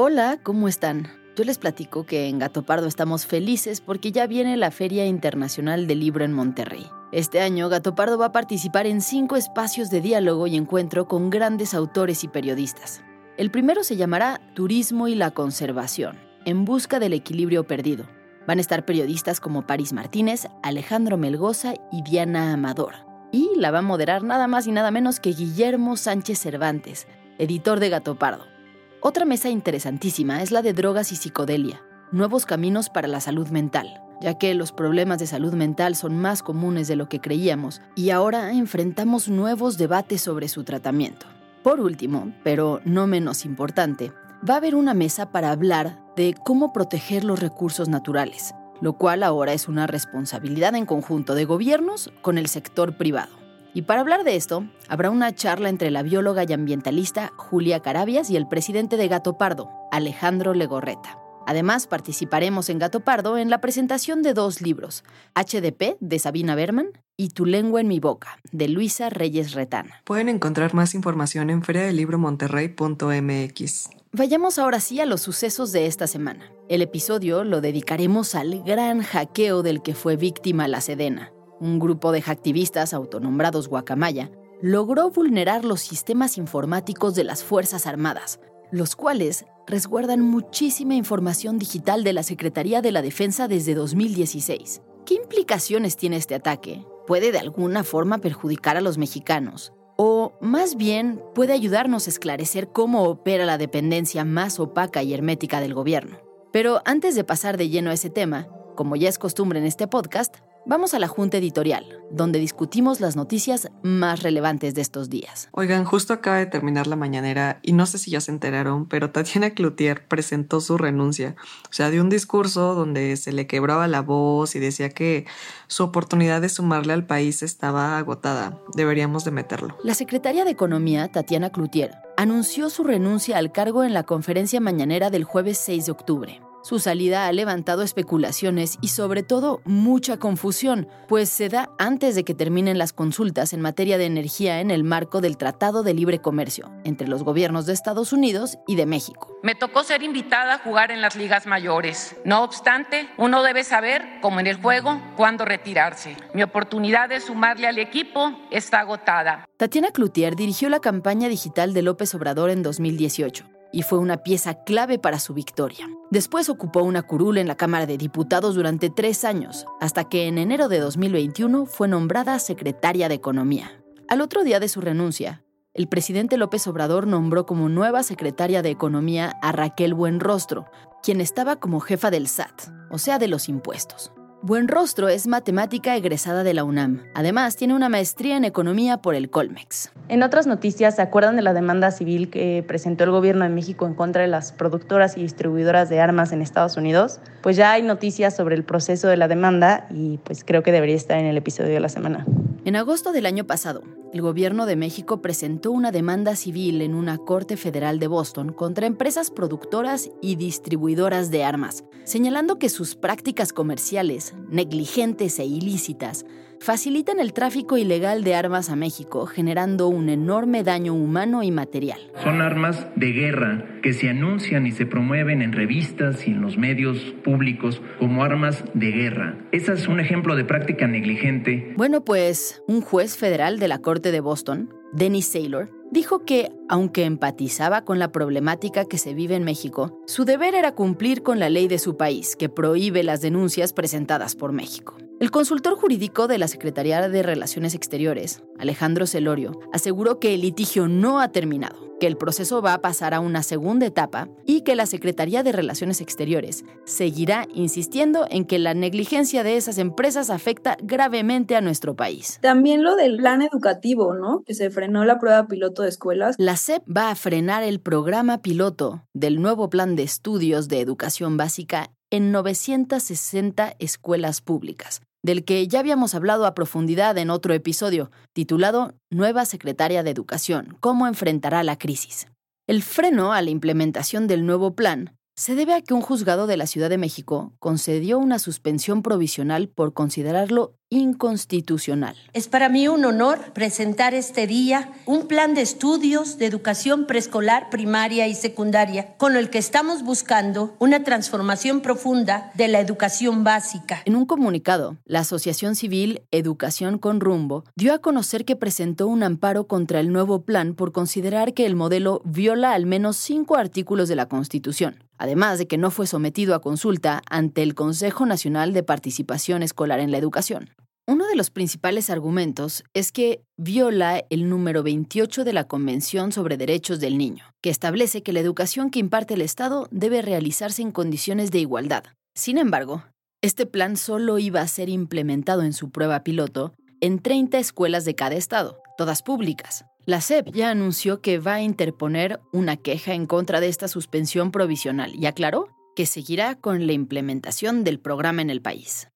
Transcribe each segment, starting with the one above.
Hola, ¿cómo están? Yo les platico que en Gato Pardo estamos felices porque ya viene la Feria Internacional del Libro en Monterrey. Este año, Gato Pardo va a participar en cinco espacios de diálogo y encuentro con grandes autores y periodistas. El primero se llamará Turismo y la Conservación, en busca del equilibrio perdido. Van a estar periodistas como Paris Martínez, Alejandro Melgoza y Diana Amador. Y la va a moderar nada más y nada menos que Guillermo Sánchez Cervantes, editor de Gato Pardo. Otra mesa interesantísima es la de drogas y psicodelia, nuevos caminos para la salud mental, ya que los problemas de salud mental son más comunes de lo que creíamos y ahora enfrentamos nuevos debates sobre su tratamiento. Por último, pero no menos importante, va a haber una mesa para hablar de cómo proteger los recursos naturales, lo cual ahora es una responsabilidad en conjunto de gobiernos con el sector privado. Y para hablar de esto, habrá una charla entre la bióloga y ambientalista Julia Carabias y el presidente de Gato Pardo, Alejandro Legorreta. Además, participaremos en Gato Pardo en la presentación de dos libros, HDP de Sabina Berman y Tu lengua en mi boca, de Luisa Reyes Retana. Pueden encontrar más información en feriadelibromonterrey.mx. Vayamos ahora sí a los sucesos de esta semana. El episodio lo dedicaremos al gran hackeo del que fue víctima la Sedena, un grupo de hacktivistas autonombrados Guacamaya, logró vulnerar los sistemas informáticos de las Fuerzas Armadas, los cuales resguardan muchísima información digital de la Secretaría de la Defensa desde 2016. ¿Qué implicaciones tiene este ataque? ¿Puede de alguna forma perjudicar a los mexicanos? O más bien puede ayudarnos a esclarecer cómo opera la dependencia más opaca y hermética del gobierno. Pero antes de pasar de lleno a ese tema, como ya es costumbre en este podcast, Vamos a la junta editorial, donde discutimos las noticias más relevantes de estos días. Oigan, justo acaba de terminar la mañanera y no sé si ya se enteraron, pero Tatiana Cloutier presentó su renuncia. O sea, dio un discurso donde se le quebraba la voz y decía que su oportunidad de sumarle al país estaba agotada. Deberíamos de meterlo. La secretaria de Economía, Tatiana Cloutier, anunció su renuncia al cargo en la conferencia mañanera del jueves 6 de octubre. Su salida ha levantado especulaciones y sobre todo mucha confusión, pues se da antes de que terminen las consultas en materia de energía en el marco del Tratado de Libre Comercio entre los gobiernos de Estados Unidos y de México. Me tocó ser invitada a jugar en las ligas mayores. No obstante, uno debe saber, como en el juego, cuándo retirarse. Mi oportunidad de sumarle al equipo está agotada. Tatiana Cloutier dirigió la campaña digital de López Obrador en 2018 y fue una pieza clave para su victoria. Después ocupó una curul en la Cámara de Diputados durante tres años, hasta que en enero de 2021 fue nombrada secretaria de Economía. Al otro día de su renuncia, el presidente López Obrador nombró como nueva secretaria de Economía a Raquel Buenrostro, quien estaba como jefa del SAT, o sea, de los impuestos. Buenrostro es matemática egresada de la UNAM. Además, tiene una maestría en economía por el Colmex. En otras noticias, ¿se acuerdan de la demanda civil que presentó el gobierno de México en contra de las productoras y distribuidoras de armas en Estados Unidos? Pues ya hay noticias sobre el proceso de la demanda y pues creo que debería estar en el episodio de la semana. En agosto del año pasado, el gobierno de México presentó una demanda civil en una corte federal de Boston contra empresas productoras y distribuidoras de armas, señalando que sus prácticas comerciales, negligentes e ilícitas, facilitan el tráfico ilegal de armas a México, generando un enorme daño humano y material. Son armas de guerra que se anuncian y se promueven en revistas y en los medios públicos como armas de guerra. Ese es un ejemplo de práctica negligente. Bueno, pues un juez federal de la Corte de Boston, Dennis Saylor, dijo que, aunque empatizaba con la problemática que se vive en México, su deber era cumplir con la ley de su país, que prohíbe las denuncias presentadas por México. El consultor jurídico de la Secretaría de Relaciones Exteriores, Alejandro Celorio, aseguró que el litigio no ha terminado, que el proceso va a pasar a una segunda etapa y que la Secretaría de Relaciones Exteriores seguirá insistiendo en que la negligencia de esas empresas afecta gravemente a nuestro país. También lo del plan educativo, ¿no? Que se frenó la prueba piloto de escuelas. La SEP va a frenar el programa piloto del nuevo plan de estudios de educación básica en 960 escuelas públicas del que ya habíamos hablado a profundidad en otro episodio, titulado Nueva Secretaria de Educación, ¿cómo enfrentará la crisis? El freno a la implementación del nuevo plan se debe a que un juzgado de la Ciudad de México concedió una suspensión provisional por considerarlo inconstitucional. Es para mí un honor presentar este día un plan de estudios de educación preescolar, primaria y secundaria, con el que estamos buscando una transformación profunda de la educación básica. En un comunicado, la Asociación Civil Educación con Rumbo dio a conocer que presentó un amparo contra el nuevo plan por considerar que el modelo viola al menos cinco artículos de la Constitución además de que no fue sometido a consulta ante el Consejo Nacional de Participación Escolar en la Educación. Uno de los principales argumentos es que viola el número 28 de la Convención sobre Derechos del Niño, que establece que la educación que imparte el Estado debe realizarse en condiciones de igualdad. Sin embargo, este plan solo iba a ser implementado en su prueba piloto en 30 escuelas de cada estado, todas públicas. La SEP ya anunció que va a interponer una queja en contra de esta suspensión provisional y aclaró que seguirá con la implementación del programa en el país.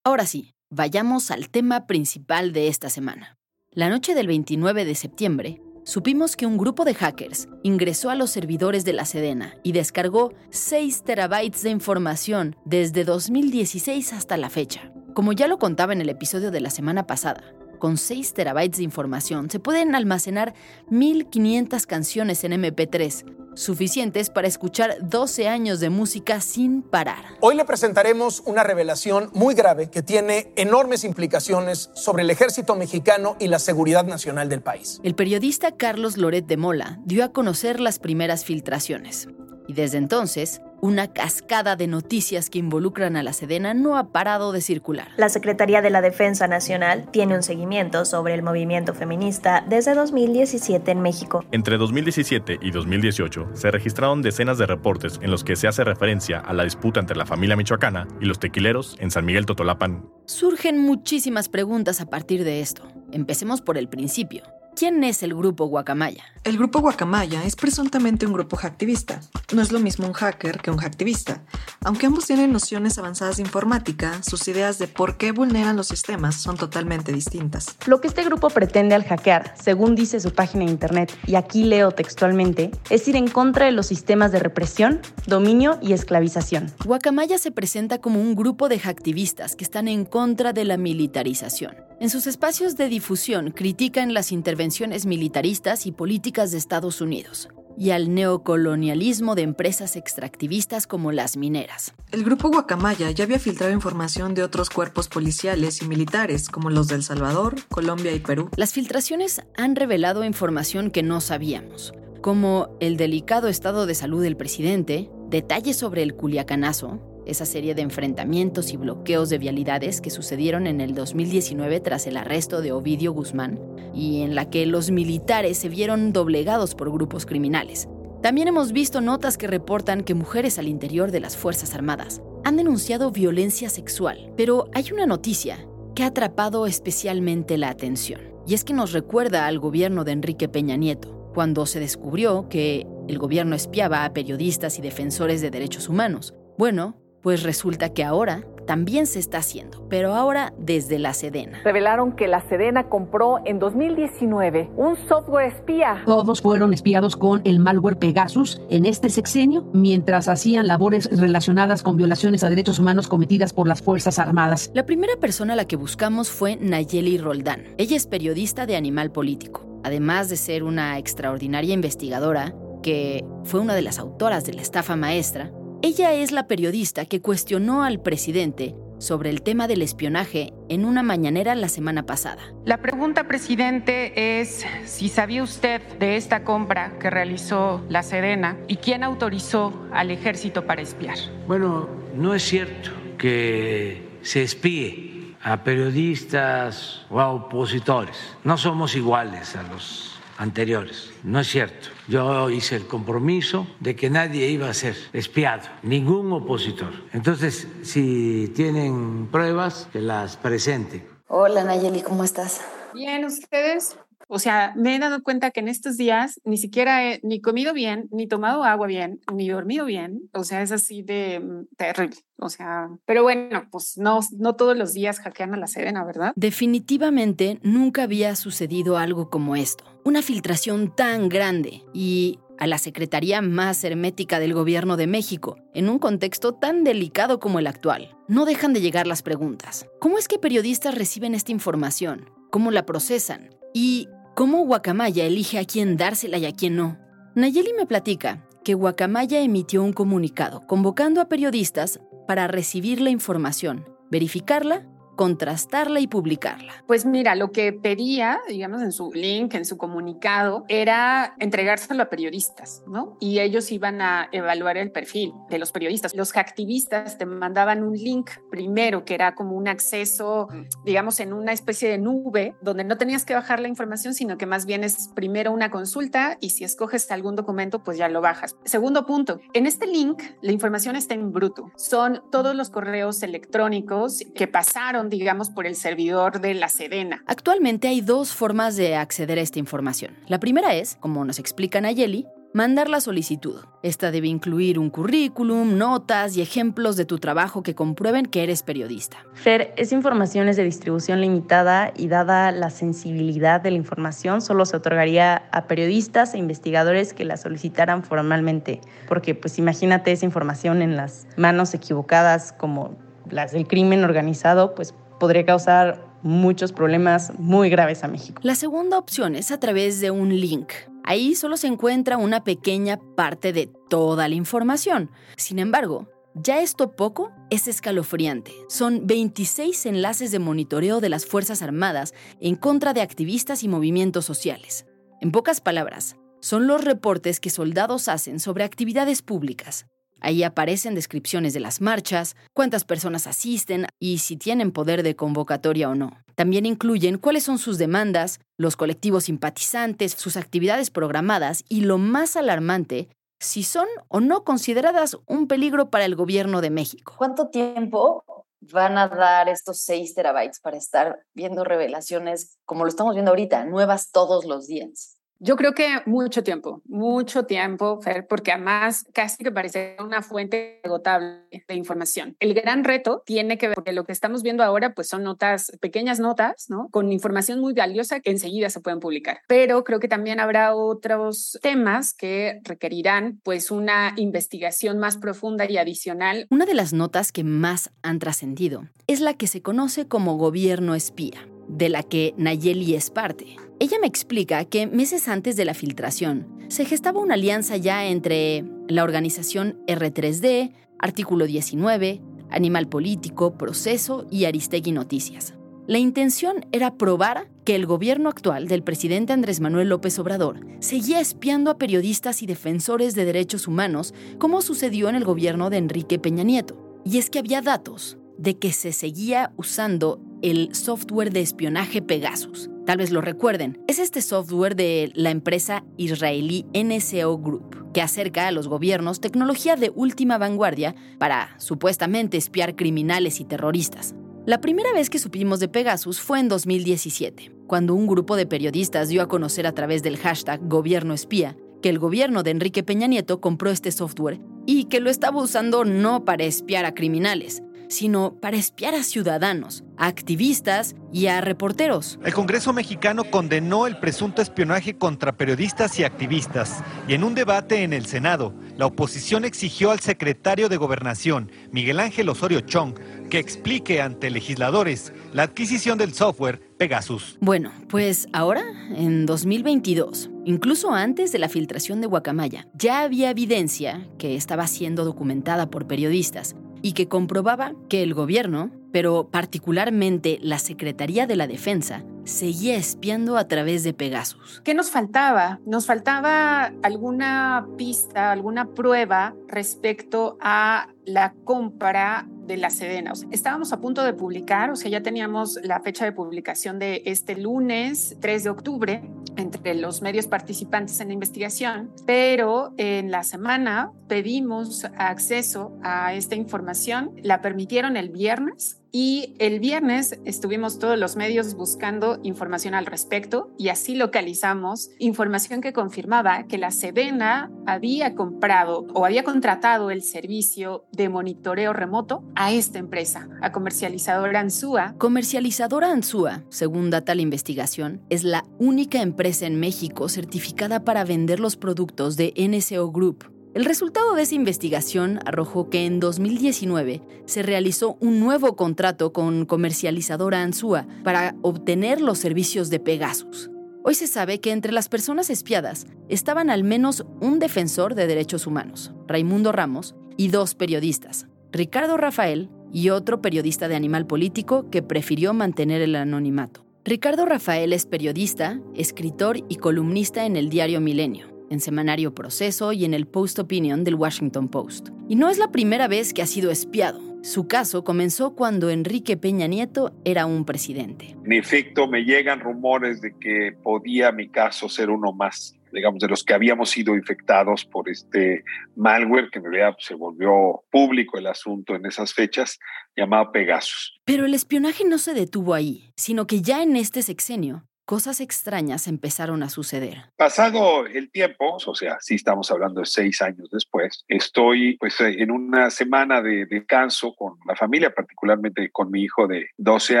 Ahora sí, vayamos al tema principal de esta semana. La noche del 29 de septiembre, supimos que un grupo de hackers ingresó a los servidores de la Sedena y descargó 6 terabytes de información desde 2016 hasta la fecha. Como ya lo contaba en el episodio de la semana pasada, con 6 terabytes de información se pueden almacenar 1500 canciones en MP3, suficientes para escuchar 12 años de música sin parar. Hoy le presentaremos una revelación muy grave que tiene enormes implicaciones sobre el ejército mexicano y la seguridad nacional del país. El periodista Carlos Loret de Mola dio a conocer las primeras filtraciones. Y desde entonces, una cascada de noticias que involucran a la Sedena no ha parado de circular. La Secretaría de la Defensa Nacional tiene un seguimiento sobre el movimiento feminista desde 2017 en México. Entre 2017 y 2018 se registraron decenas de reportes en los que se hace referencia a la disputa entre la familia michoacana y los tequileros en San Miguel Totolapan. Surgen muchísimas preguntas a partir de esto. Empecemos por el principio. ¿Quién es el grupo Guacamaya? El grupo Guacamaya es presuntamente un grupo hacktivista. No es lo mismo un hacker que un hacktivista. Aunque ambos tienen nociones avanzadas de informática, sus ideas de por qué vulneran los sistemas son totalmente distintas. Lo que este grupo pretende al hackear, según dice su página de internet, y aquí leo textualmente, es ir en contra de los sistemas de represión, dominio y esclavización. Guacamaya se presenta como un grupo de hacktivistas que están en contra de la militarización. En sus espacios de difusión critican las intervenciones militaristas y políticas de Estados Unidos y al neocolonialismo de empresas extractivistas como las mineras. El grupo Guacamaya ya había filtrado información de otros cuerpos policiales y militares como los de El Salvador, Colombia y Perú. Las filtraciones han revelado información que no sabíamos, como el delicado estado de salud del presidente, detalles sobre el culiacanazo, esa serie de enfrentamientos y bloqueos de vialidades que sucedieron en el 2019 tras el arresto de Ovidio Guzmán y en la que los militares se vieron doblegados por grupos criminales. También hemos visto notas que reportan que mujeres al interior de las Fuerzas Armadas han denunciado violencia sexual, pero hay una noticia que ha atrapado especialmente la atención. Y es que nos recuerda al gobierno de Enrique Peña Nieto, cuando se descubrió que el gobierno espiaba a periodistas y defensores de derechos humanos. Bueno, pues resulta que ahora también se está haciendo, pero ahora desde la Sedena. Revelaron que la Sedena compró en 2019 un software espía. Todos fueron espiados con el malware Pegasus en este sexenio mientras hacían labores relacionadas con violaciones a derechos humanos cometidas por las Fuerzas Armadas. La primera persona a la que buscamos fue Nayeli Roldán. Ella es periodista de Animal Político. Además de ser una extraordinaria investigadora, que fue una de las autoras de la estafa maestra, ella es la periodista que cuestionó al presidente sobre el tema del espionaje en una mañanera la semana pasada. La pregunta, presidente, es si sabía usted de esta compra que realizó la Sedena y quién autorizó al ejército para espiar. Bueno, no es cierto que se espíe a periodistas o a opositores. No somos iguales a los anteriores. No es cierto. Yo hice el compromiso de que nadie iba a ser espiado, ningún opositor. Entonces, si tienen pruebas, que las presenten. Hola Nayeli, ¿cómo estás? Bien, ¿ustedes? O sea, me he dado cuenta que en estos días ni siquiera he ni comido bien, ni tomado agua bien, ni dormido bien. O sea, es así de mm, terrible. O sea, pero bueno, pues no, no todos los días hackean a la Serena, ¿verdad? Definitivamente nunca había sucedido algo como esto. Una filtración tan grande y a la secretaría más hermética del gobierno de México, en un contexto tan delicado como el actual. No dejan de llegar las preguntas. ¿Cómo es que periodistas reciben esta información? ¿Cómo la procesan? ¿Y cómo Guacamaya elige a quién dársela y a quién no? Nayeli me platica que Guacamaya emitió un comunicado convocando a periodistas para recibir la información, verificarla contrastarla y publicarla? Pues mira, lo que pedía, digamos, en su link, en su comunicado, era entregárselo a periodistas, ¿no? Y ellos iban a evaluar el perfil de los periodistas. Los activistas te mandaban un link primero, que era como un acceso, digamos, en una especie de nube, donde no tenías que bajar la información, sino que más bien es primero una consulta y si escoges algún documento, pues ya lo bajas. Segundo punto, en este link la información está en bruto. Son todos los correos electrónicos que pasaron digamos, por el servidor de la Sedena. Actualmente hay dos formas de acceder a esta información. La primera es, como nos explica Nayeli, mandar la solicitud. Esta debe incluir un currículum, notas y ejemplos de tu trabajo que comprueben que eres periodista. Fer, esa información es de distribución limitada y dada la sensibilidad de la información, solo se otorgaría a periodistas e investigadores que la solicitaran formalmente, porque pues imagínate esa información en las manos equivocadas como las del crimen organizado, pues podría causar muchos problemas muy graves a México. La segunda opción es a través de un link. Ahí solo se encuentra una pequeña parte de toda la información. Sin embargo, ya esto poco es escalofriante. Son 26 enlaces de monitoreo de las Fuerzas Armadas en contra de activistas y movimientos sociales. En pocas palabras, son los reportes que soldados hacen sobre actividades públicas, Ahí aparecen descripciones de las marchas, cuántas personas asisten y si tienen poder de convocatoria o no. También incluyen cuáles son sus demandas, los colectivos simpatizantes, sus actividades programadas y lo más alarmante, si son o no consideradas un peligro para el gobierno de México. ¿Cuánto tiempo van a dar estos 6 terabytes para estar viendo revelaciones como lo estamos viendo ahorita, nuevas todos los días? Yo creo que mucho tiempo, mucho tiempo, Fer, porque además casi que parece una fuente agotable de información. El gran reto tiene que ver, porque lo que estamos viendo ahora pues son notas, pequeñas notas, ¿no? Con información muy valiosa que enseguida se pueden publicar. Pero creo que también habrá otros temas que requerirán pues una investigación más profunda y adicional. Una de las notas que más han trascendido es la que se conoce como gobierno espía de la que Nayeli es parte. Ella me explica que meses antes de la filtración se gestaba una alianza ya entre la organización R3D, Artículo 19, Animal Político, Proceso y Aristegui Noticias. La intención era probar que el gobierno actual del presidente Andrés Manuel López Obrador seguía espiando a periodistas y defensores de derechos humanos, como sucedió en el gobierno de Enrique Peña Nieto. Y es que había datos de que se seguía usando el software de espionaje Pegasus, Tal vez lo recuerden, es este software de la empresa israelí NSO Group, que acerca a los gobiernos tecnología de última vanguardia para supuestamente espiar criminales y terroristas. La primera vez que supimos de Pegasus fue en 2017, cuando un grupo de periodistas dio a conocer a través del hashtag Gobierno Espía que el gobierno de Enrique Peña Nieto compró este software y que lo estaba usando no para espiar a criminales, sino para espiar a ciudadanos, a activistas y a reporteros. El Congreso mexicano condenó el presunto espionaje contra periodistas y activistas y en un debate en el Senado, la oposición exigió al secretario de Gobernación, Miguel Ángel Osorio Chong, que explique ante legisladores la adquisición del software Pegasus. Bueno, pues ahora, en 2022, incluso antes de la filtración de Guacamaya, ya había evidencia que estaba siendo documentada por periodistas y que comprobaba que el gobierno, pero particularmente la Secretaría de la Defensa, seguía espiando a través de Pegasus. ¿Qué nos faltaba? Nos faltaba alguna pista, alguna prueba respecto a la compra de la Sedena. estábamos a punto de publicar, o sea, ya teníamos la fecha de publicación de este lunes 3 de octubre entre los medios participantes en la investigación, pero en la semana pedimos acceso a esta información, la permitieron el viernes y el viernes estuvimos todos los medios buscando información al respecto y así localizamos información que confirmaba que la Sedena había comprado o había contratado el servicio de monitoreo remoto a esta empresa, a comercializadora Ansúa. Comercializadora Ansúa, según data la investigación, es la única empresa en México certificada para vender los productos de NSO Group el resultado de esa investigación arrojó que en 2019 se realizó un nuevo contrato con comercializadora Ansúa para obtener los servicios de Pegasus. Hoy se sabe que entre las personas espiadas estaban al menos un defensor de derechos humanos, Raimundo Ramos, y dos periodistas, Ricardo Rafael y otro periodista de Animal Político que prefirió mantener el anonimato. Ricardo Rafael es periodista, escritor y columnista en el diario Milenio en Semanario Proceso y en el Post Opinion del Washington Post. Y no es la primera vez que ha sido espiado. Su caso comenzó cuando Enrique Peña Nieto era un presidente. En efecto, me llegan rumores de que podía mi caso ser uno más digamos, de los que habíamos sido infectados por este malware, que en realidad pues, se volvió público el asunto en esas fechas, llamado Pegasus. Pero el espionaje no se detuvo ahí, sino que ya en este sexenio cosas extrañas empezaron a suceder. Pasado el tiempo, o sea, sí estamos hablando de seis años después, estoy pues en una semana de descanso con la familia, particularmente con mi hijo de 12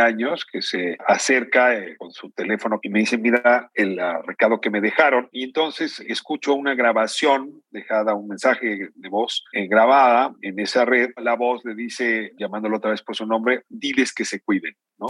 años, que se acerca eh, con su teléfono y me dice, mira el uh, recado que me dejaron. Y entonces escucho una grabación dejada, un mensaje de voz eh, grabada en esa red. La voz le dice, llamándolo otra vez por su nombre, diles que se cuiden, ¿no?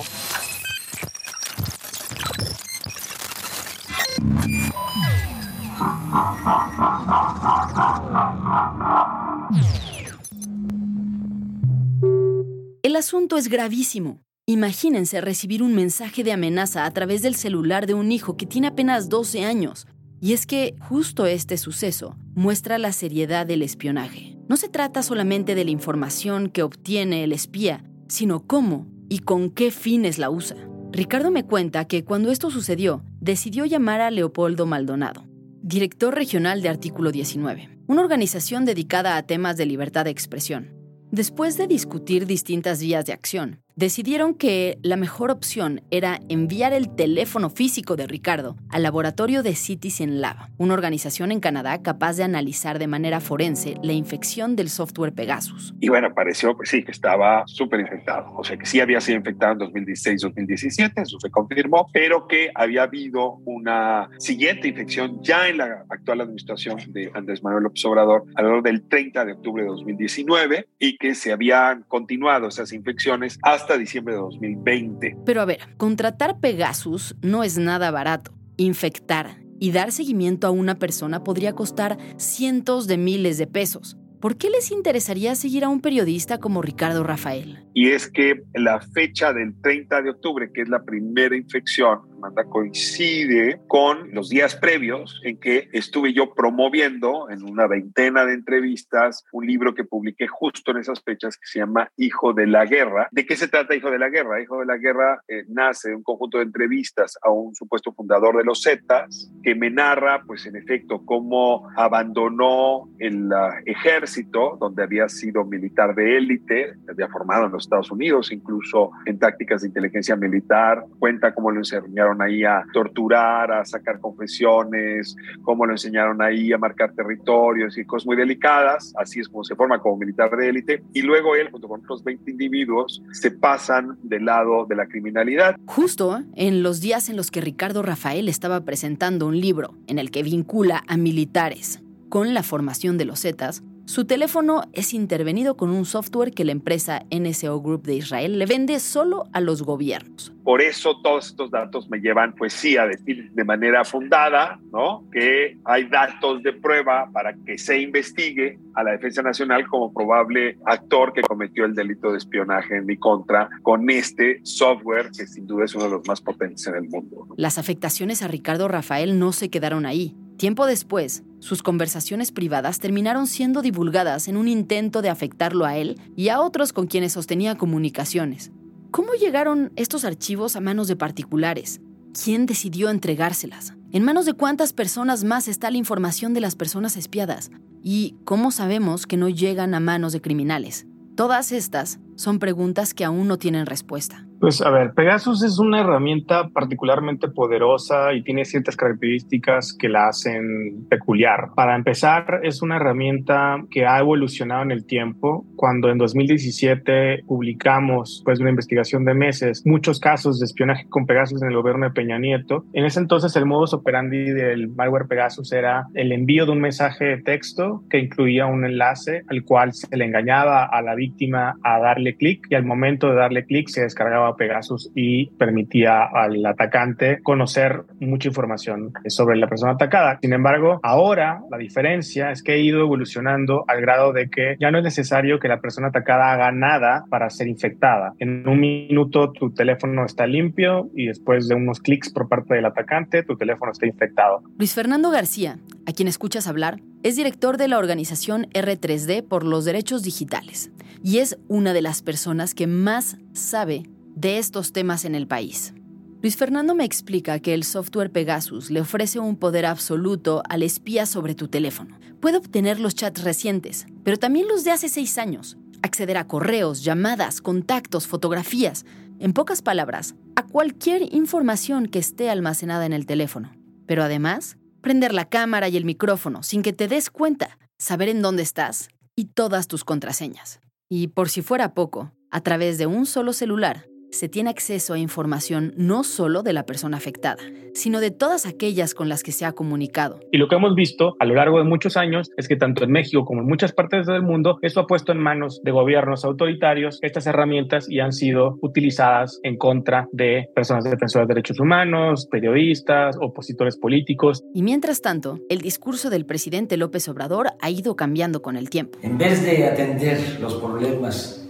El asunto es gravísimo. Imagínense recibir un mensaje de amenaza a través del celular de un hijo que tiene apenas 12 años. Y es que justo este suceso muestra la seriedad del espionaje. No se trata solamente de la información que obtiene el espía, sino cómo y con qué fines la usa. Ricardo me cuenta que cuando esto sucedió, decidió llamar a Leopoldo Maldonado, director regional de Artículo 19, una organización dedicada a temas de libertad de expresión. Después de discutir distintas vías de acción, decidieron que la mejor opción era enviar el teléfono físico de Ricardo al laboratorio de Citizen Lab, una organización en Canadá capaz de analizar de manera forense la infección del software Pegasus. Y bueno, pareció pues sí, que estaba súper infectado, o sea que sí había sido infectado en 2016-2017, eso se confirmó, pero que había habido una siguiente infección ya en la actual administración de Andrés Manuel López Obrador alrededor del 30 de octubre de 2019 y que se habían continuado esas infecciones hasta hasta diciembre de 2020. Pero a ver, contratar Pegasus no es nada barato. Infectar y dar seguimiento a una persona podría costar cientos de miles de pesos. ¿Por qué les interesaría seguir a un periodista como Ricardo Rafael? Y es que la fecha del 30 de octubre, que es la primera infección, demanda coincide con los días previos en que estuve yo promoviendo en una veintena de entrevistas un libro que publiqué justo en esas fechas que se llama Hijo de la Guerra. ¿De qué se trata Hijo de la Guerra? Hijo de la Guerra eh, nace de un conjunto de entrevistas a un supuesto fundador de los Zetas que me narra, pues en efecto, cómo abandonó el uh, ejército, donde había sido militar de élite, había formado en los Estados Unidos, incluso en tácticas de inteligencia militar, cuenta cómo lo enseñaron ahí a torturar, a sacar confesiones, cómo lo enseñaron ahí a marcar territorios y cosas muy delicadas, así es como se forma como militar de élite, y luego él, junto con otros 20 individuos, se pasan del lado de la criminalidad. Justo en los días en los que Ricardo Rafael estaba presentando un libro en el que vincula a militares con la formación de los Zetas, su teléfono es intervenido con un software que la empresa NSO Group de Israel le vende solo a los gobiernos. Por eso todos estos datos me llevan, pues sí, a decir de manera fundada, ¿no? Que hay datos de prueba para que se investigue a la Defensa Nacional como probable actor que cometió el delito de espionaje en mi contra con este software que sin duda es uno de los más potentes en el mundo. Las afectaciones a Ricardo Rafael no se quedaron ahí. Tiempo después, sus conversaciones privadas terminaron siendo divulgadas en un intento de afectarlo a él y a otros con quienes sostenía comunicaciones. ¿Cómo llegaron estos archivos a manos de particulares? ¿Quién decidió entregárselas? ¿En manos de cuántas personas más está la información de las personas espiadas? ¿Y cómo sabemos que no llegan a manos de criminales? Todas estas son preguntas que aún no tienen respuesta. Pues a ver, Pegasus es una herramienta particularmente poderosa y tiene ciertas características que la hacen peculiar. Para empezar, es una herramienta que ha evolucionado en el tiempo. Cuando en 2017 publicamos, pues, una investigación de meses, muchos casos de espionaje con Pegasus en el gobierno de Peña Nieto, en ese entonces el modus operandi del malware Pegasus era el envío de un mensaje de texto que incluía un enlace al cual se le engañaba a la víctima a darle clic y al momento de darle clic se descargaba Pegasus y permitía al atacante conocer mucha información sobre la persona atacada. Sin embargo, ahora la diferencia es que ha ido evolucionando al grado de que ya no es necesario que la persona atacada haga nada para ser infectada. En un minuto tu teléfono está limpio y después de unos clics por parte del atacante, tu teléfono está infectado. Luis Fernando García, a quien escuchas hablar, es director de la organización R3D por los Derechos Digitales y es una de las personas que más sabe de estos temas en el país. Luis Fernando me explica que el software Pegasus le ofrece un poder absoluto al espía sobre tu teléfono. Puede obtener los chats recientes, pero también los de hace seis años, acceder a correos, llamadas, contactos, fotografías, en pocas palabras, a cualquier información que esté almacenada en el teléfono. Pero además, prender la cámara y el micrófono sin que te des cuenta, saber en dónde estás y todas tus contraseñas. Y por si fuera poco, a través de un solo celular, se tiene acceso a información no solo de la persona afectada, sino de todas aquellas con las que se ha comunicado. Y lo que hemos visto a lo largo de muchos años es que tanto en México como en muchas partes del mundo, esto ha puesto en manos de gobiernos autoritarios estas herramientas y han sido utilizadas en contra de personas defensoras de derechos humanos, periodistas, opositores políticos. Y mientras tanto, el discurso del presidente López Obrador ha ido cambiando con el tiempo. En vez de atender los problemas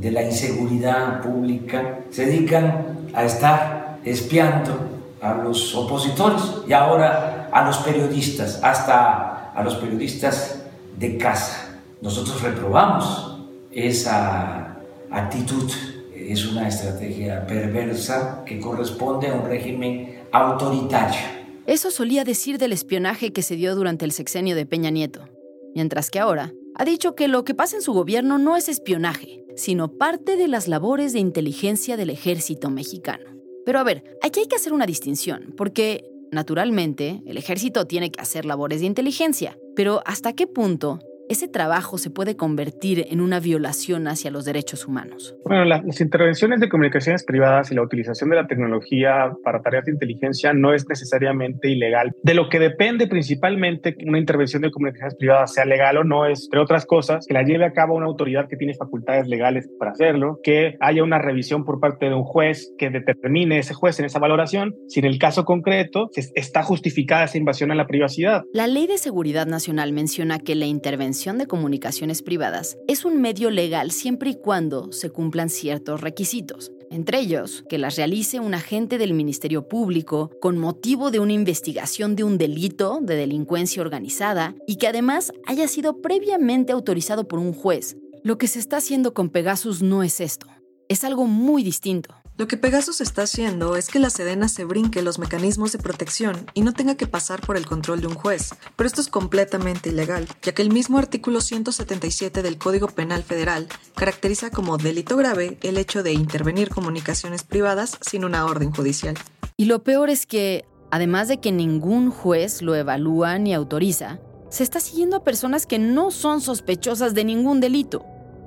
de la inseguridad pública, se dedican a estar espiando a los opositores y ahora a los periodistas, hasta a los periodistas de casa. Nosotros reprobamos esa actitud, es una estrategia perversa que corresponde a un régimen autoritario. Eso solía decir del espionaje que se dio durante el sexenio de Peña Nieto, mientras que ahora ha dicho que lo que pasa en su gobierno no es espionaje, sino parte de las labores de inteligencia del ejército mexicano. Pero a ver, aquí hay que hacer una distinción, porque, naturalmente, el ejército tiene que hacer labores de inteligencia, pero ¿hasta qué punto ese trabajo se puede convertir en una violación hacia los derechos humanos? Bueno, las intervenciones de comunicaciones privadas y la utilización de la tecnología para tareas de inteligencia no es necesariamente ilegal. De lo que depende principalmente que una intervención de comunicaciones privadas sea legal o no es, entre otras cosas, que la lleve a cabo una autoridad que tiene facultades legales para hacerlo, que haya una revisión por parte de un juez que determine ese juez en esa valoración si en el caso concreto está justificada esa invasión a la privacidad. La Ley de Seguridad Nacional menciona que la intervención de comunicaciones privadas es un medio legal siempre y cuando se cumplan ciertos requisitos. entre ellos que las realice un agente del Ministerio Público con motivo de una investigación de un delito de delincuencia organizada y que además haya sido previamente autorizado por un juez. Lo que se está haciendo con Pegasus no es esto, es algo muy distinto. Lo que Pegasus está haciendo es que la Sedena se brinque los mecanismos de protección y no tenga que pasar por el control de un juez. Pero esto es completamente ilegal, ya que el mismo artículo 177 del Código Penal Federal caracteriza como delito grave el hecho de intervenir comunicaciones privadas sin una orden judicial. Y lo peor es que, además de que ningún juez lo evalúa ni autoriza, se está siguiendo a personas que no son sospechosas de ningún delito.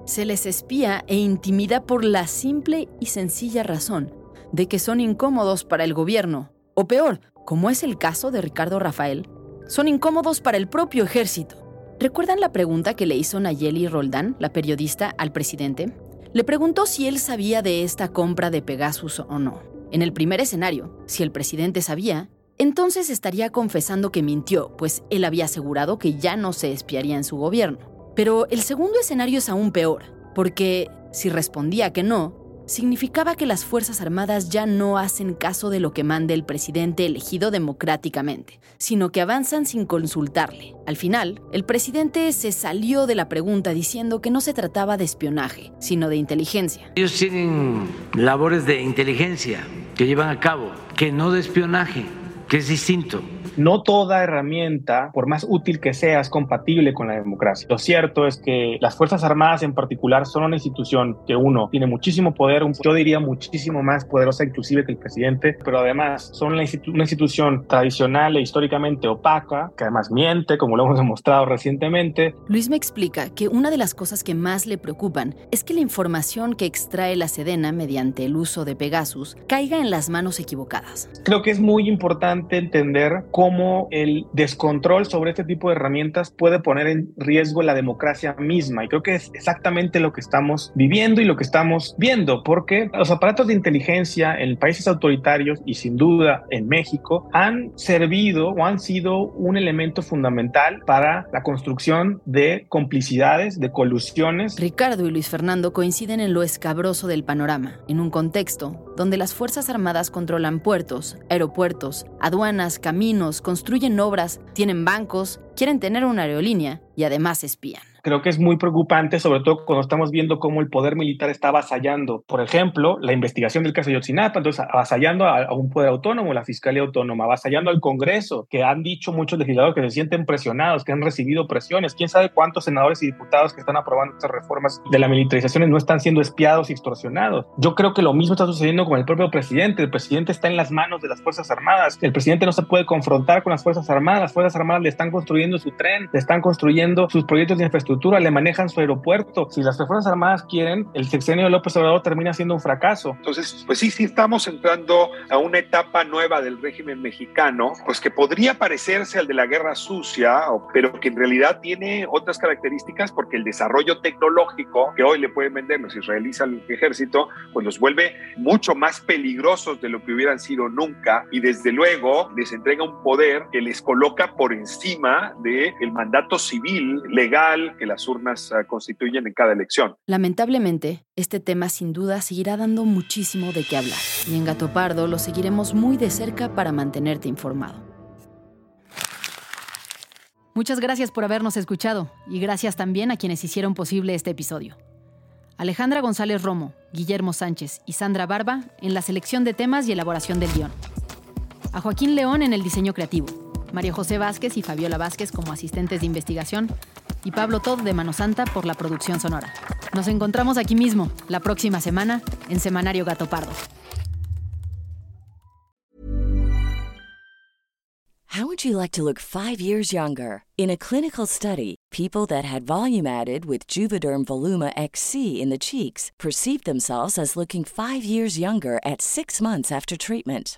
Se les espía e intimida por la simple y sencilla razón de que son incómodos para el gobierno, o peor, como es el caso de Ricardo Rafael, son incómodos para el propio ejército. ¿Recuerdan la pregunta que le hizo Nayeli Roldán, la periodista, al presidente? Le preguntó si él sabía de esta compra de Pegasus o no. En el primer escenario, si el presidente sabía, entonces estaría confesando que mintió, pues él había asegurado que ya no se espiaría en su gobierno. Pero el segundo escenario es aún peor, porque si respondía que no, significaba que las Fuerzas Armadas ya no hacen caso de lo que mande el presidente elegido democráticamente, sino que avanzan sin consultarle. Al final, el presidente se salió de la pregunta diciendo que no se trataba de espionaje, sino de inteligencia. Ellos tienen labores de inteligencia que llevan a cabo, que no de espionaje, que es distinto no toda herramienta, por más útil que sea, es compatible con la democracia. Lo cierto es que las Fuerzas Armadas en particular son una institución que uno tiene muchísimo poder, yo diría muchísimo más poderosa inclusive que el presidente, pero además son una, institución tradicional e históricamente opaca, que además miente, como lo hemos demostrado recientemente. Luis me explica que una de las cosas que más le preocupan es que la información que extrae la Sedena mediante el uso de Pegasus caiga en las manos equivocadas. Creo que es muy importante entender cómo cómo el descontrol sobre este tipo de herramientas puede poner en riesgo la democracia misma. Y creo que es exactamente lo que estamos viviendo y lo que estamos viendo, porque los aparatos de inteligencia en países autoritarios y sin duda en México han servido o han sido un elemento fundamental para la construcción de complicidades, de colusiones. Ricardo y Luis Fernando coinciden en lo escabroso del panorama, en un contexto donde las Fuerzas Armadas controlan puertos, aeropuertos, aduanas, caminos, construyen obras, tienen bancos, quieren tener una aerolínea y además espían creo que es muy preocupante, sobre todo cuando estamos viendo cómo el poder militar está avasallando, por ejemplo, la investigación del caso de Yotzinapa, entonces avasallando a, un poder autónomo, la Fiscalía Autónoma, avasallando al Congreso, que han dicho muchos legisladores que se sienten presionados, que han recibido presiones. ¿Quién sabe cuántos senadores y diputados que están aprobando estas reformas de la militarización no están siendo espiados y extorsionados? Yo creo que lo mismo está sucediendo con el propio presidente. El presidente está en las manos de las Fuerzas Armadas. El presidente no se puede confrontar con las Fuerzas Armadas. Las Fuerzas Armadas le están construyendo su tren, le están construyendo sus proyectos de infraestructura le manejan su aeropuerto. Si las Fuerzas Armadas quieren, el sexenio de López Obrador termina siendo un fracaso. Entonces, pues sí, sí estamos entrando a una etapa nueva del régimen mexicano, pues que podría parecerse al de la guerra sucia, pero que en realidad tiene otras características porque el desarrollo tecnológico que hoy le pueden vender los israelíes al ejército, pues los vuelve mucho más peligrosos de lo que hubieran sido nunca y desde luego les entrega un poder que les coloca por encima del el mandato civil legal que las urnas ah, constituyen en cada elección. Lamentablemente, este tema sin duda seguirá dando muchísimo de qué hablar. Y en Gato Pardo lo seguiremos muy de cerca para mantenerte informado. Muchas gracias por habernos escuchado y gracias también a quienes hicieron posible este episodio. Alejandra González Romo, Guillermo Sánchez y Sandra Barba en la selección de temas y elaboración del guion. A Joaquín León en el diseño creativo. María José Vázquez y Fabiola Vázquez como asistentes de investigación y Pablo Todd de Mano Santa por la producción sonora. Nos encontramos aquí mismo, la próxima semana, en Semanario Gato Pardo. How would you like to look five years younger? In a clinical study, people that had volume added with Juvederm Voluma XC in the cheeks perceived themselves as looking five years younger at six months after treatment.